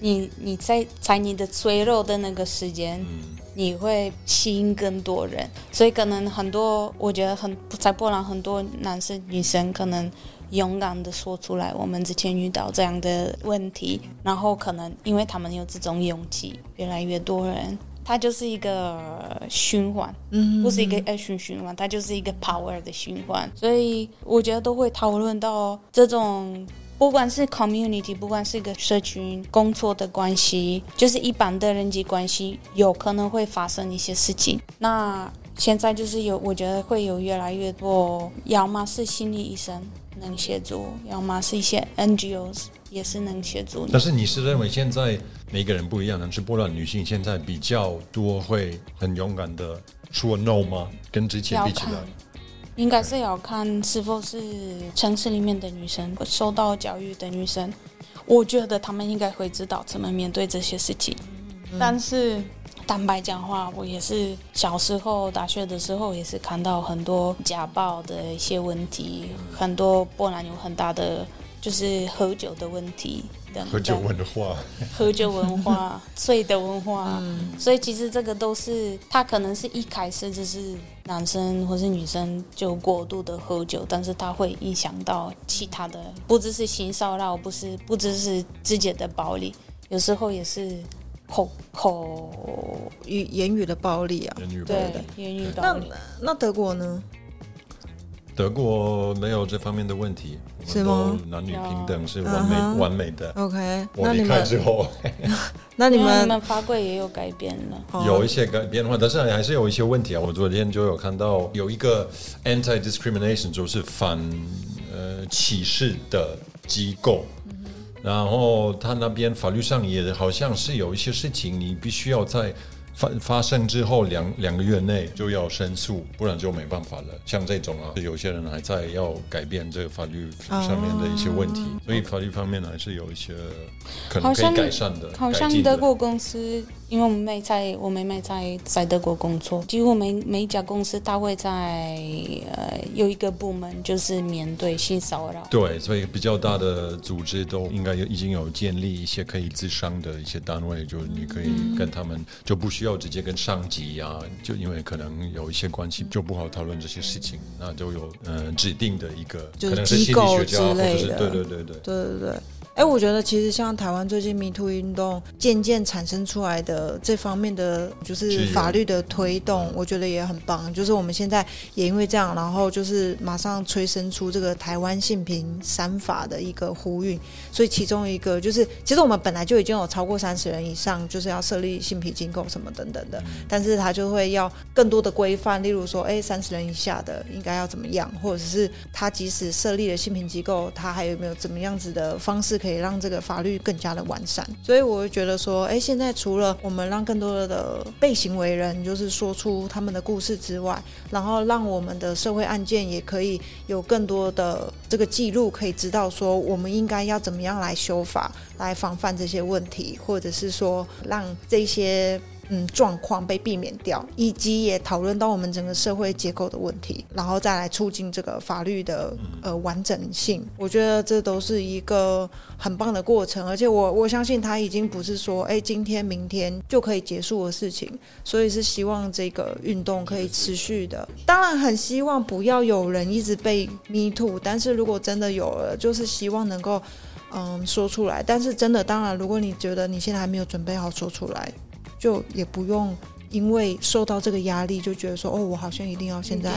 你你在在你的脆弱的那个时间，
嗯。
你会吸引更多人，所以可能很多，我觉得很在波兰很多男生女生可能勇敢的说出来，我们之前遇到这样的问题，然后可能因为他们有这种勇气，越来越多人，它就是一个循环，
嗯
不是一个 action 循环，它就是一个 power 的循环，所以我觉得都会讨论到这种。不管是 community，不管是一个社群工作的关系，就是一般的人际关系，有可能会发生一些事情。那现在就是有，我觉得会有越来越多，要么是心理医生，能协助，要么是一些 NGOs 也是能协助你。
但是你是认为现在每个人不一样，但是波兰女性现在比较多会很勇敢的说 no 吗？跟之前比起来，，
应该是要看是否是城市里面的女生，受到教育的女生。我觉得她们应该会知道怎么面对这些事情。但是坦白讲话，我也是小时候大学的时候也是看到很多家暴的一些问题，很多波兰有很大的就是喝酒的问题。
喝酒文化，
喝酒文化、醉的文化，所以其实这个都是他可能是一开始就是男生或是女生就过度的喝酒，但是他会影响到其他的，不只是性骚扰，不是不只是直接的暴力，有时候也是口口
语言语的暴力啊。
言语暴
对
力
言语暴
那
力。
那德国呢？
德国没有这方面的问题，我们
是吗
都男女平等是完美、完美的。
OK，
我离开
那你们
之后，
那你们
们法规也有改变了，
哦
有一些改变化，但是还是有一些问题啊。我昨天就有看到有一个 anti discrimination，就是反呃歧视的机构，然后他那边法律上也好像是有一些事情，你必须要在发发生之后两两个月内就要申诉，不然就没办法了。像这种啊，有些人还在要改变这个法律上面的一些问题，所以法律方面还是有一些可能可以改善的。
好像德国公司，因为我们妹在我妹妹在在德国工作，几乎每每一家公司它会在呃有一个部门就是面对性骚扰。
对，所以比较大的组织都应该有已经有建立一些可以自商的一些单位，就是你可以跟他们就不需要直接跟上级呀、就因为可能有一些关系就不好讨论这些事情，那就有呃指定的一个
就是
可能是心理学家或者是
之类的
对对对对。
对对对。哎，我觉得其实像台湾最近 Me Too 运动渐渐产生出来的这方面的就是
是
法律的推动，我觉得也很棒。就是我们现在也因为这样，然后就是马上催生出这个台湾性平三法的一个呼吁。所以其中一个就是，其实我们本来就已经有超过三十人以上，就是要设立性平机构什么等等的，但是他就会要更多的规范，例如说，哎，三十人以下的应该要怎么样，或者是他即使设立了性平机构，他还有没有怎么样子的方式可以让这个法律更加的完善？所以我会觉得说，哎，现在除了我们让更多的被行为人就是说出他们的故事之外，然后让我们的社会案件也可以有更多的这个记录，可以知道说我们应该要怎么样来修法，来防范这些问题，或者是说让这些。嗯，状况被避免掉，以及也讨论到我们整个社会结构的问题，然后再来促进这个法律的呃完整性。我觉得这都是一个很棒的过程，而且我我相信它已经不是说哎今天明天就可以结束的事情，所以是希望这个运动可以持续的。当然很希望不要有人一直被 me too，但是如果真的有了，就是希望能够嗯说出来。但是真的，当然如果你觉得你现在还没有准备好说出来，就也不用因为受到这个压力就觉得说哦，我好像一定要现在。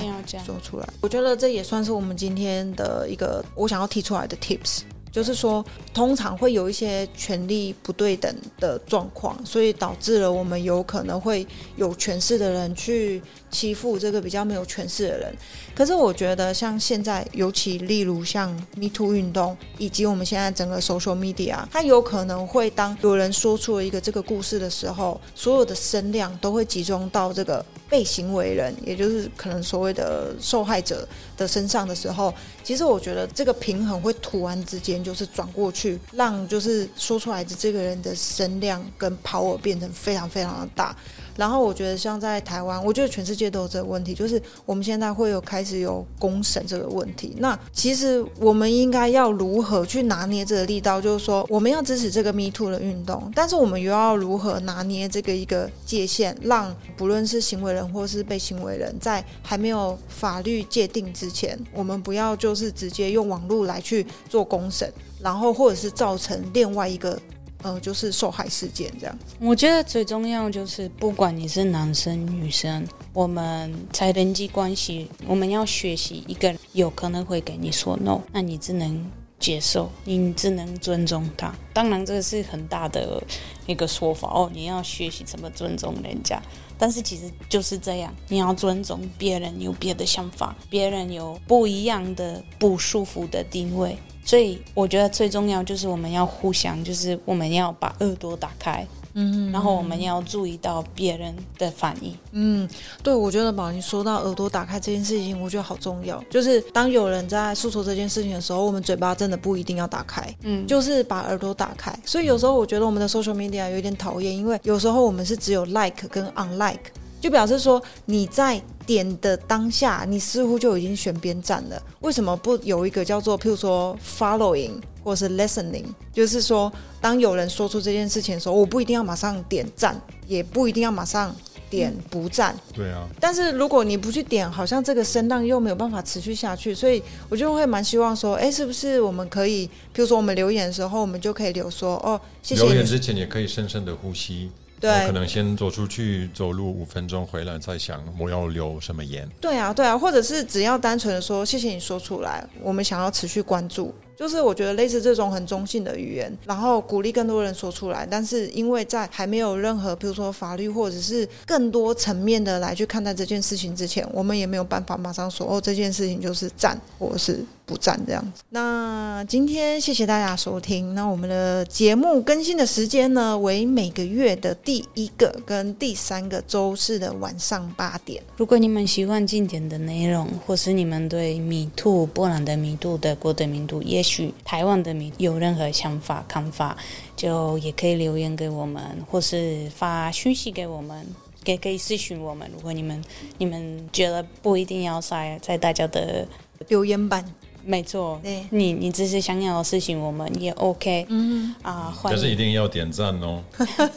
说出来。我觉得这也算是我们今天的一个我想要提出来的 tips。就是说，通常会有一些权力不对等的状况，所以导致了我们有可能会有权势的人去欺负这个比较没有权势的人。可是我觉得，像现在，尤其例如像 Me Too 运动，以及我们现在整个 social media，它有可能会当有人说出了一个这个故事的时候，所有的声量都会集中到这个被行为人，也就是可能所谓的受害者的身上的时候，其实我觉得这个平衡会突然之间就是转过去，让就是说出来的这个人的声量跟 power 变成非常非常的大。然后我觉得像在台湾，我觉得全世界都有这个问题，就是我们现在会有开始有公审这个问题。那其实我们应该要如何去拿捏这个力道？就是说我们要支持这个 Me Too 的运动，但是我们又要如何拿捏这个一个界限，让不论是行为人或是被行为人，在还没有法律界定之前，我们不要就是直接用网络来去做公审，然后或者是造成另外一个呃就是受害事件这样。
我觉得最重要就是，不管你是男生女生，我们在人际关系，我们要学习一个人有可能会给你说 no，那你只能接受，你只能尊重他。当然，这个是很大的一个说法哦，你要学习怎么尊重人家。但是其实就是这样，你要尊重别人有别的想法，别人有不一样的不舒服的定位。所以我觉得最重要就是我们要互相，就是我们要把耳朵打开，嗯，然后我们要注意到别人的反应。
嗯，对，我觉得宝你说到耳朵打开这件事情，我觉得好重要。就是当有人在诉说这件事情的时候，我们嘴巴真的不一定要打开，嗯，就是把耳朵打开。所以有时候我觉得我们的 social media 有点讨厌，因为有时候我们是只有 like 跟 unlike。就表示说你在点的当下，你似乎就已经选边站了。为什么不有一个叫做，譬如说 following 或是 listening？就是说，当有人说出这件事情的时候，我不一定要马上点赞，也不一定要马上点不赞。
对啊。
但是如果你不去点，好像这个声浪又没有办法持续下去。所以我就会蛮希望说，哎，是不是我们可以，譬如说我们留言的时候，我们就可以留说，哦，谢谢。
留言之前也可以深深的呼吸。
对，
可能先走出去走路五分钟，回来再想我要留什么言。
对啊，对啊，或者是只要单纯的说谢谢你说出来，我们想要持续关注。就是我觉得类似这种很中性的语言，然后鼓励更多人说出来。但是因为在还没有任何，比如说法律或者是更多层面的来去看待这件事情之前，我们也没有办法马上说哦，这件事情就是赞或者是不赞这样子。那今天谢谢大家收听。那我们的节目更新的时间呢，为每个月的第一个跟第三个周四的晚上八点。
如果你们喜欢经典的内容，或是你们对米兔、波兰的米兔、德国的米兔也许台湾的民有任何想法看法，就也可以留言给我们，或是发讯息给我们，也可以私讯我们。如果你们你们觉得不一定要在在大家的
留言板。
没错，你你只是想要的事情，我们也 OK，嗯啊，
但是一定要点赞哦，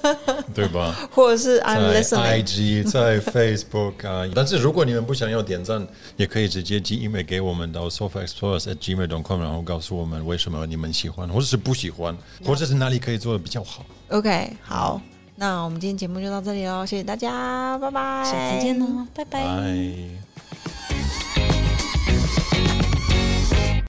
对吧？
或者是
在 IG、在 Facebook 啊，但是如果你们不想要点赞，也可以直接寄 email 给我们到 sofaexplorers@gmail.com，然后告诉我们为什么你们喜欢，或者是不喜欢，或者是哪里可以做的比较好。
OK，好，那我们今天节目就到这里喽，谢谢大家，拜拜，
下次见喽，拜拜。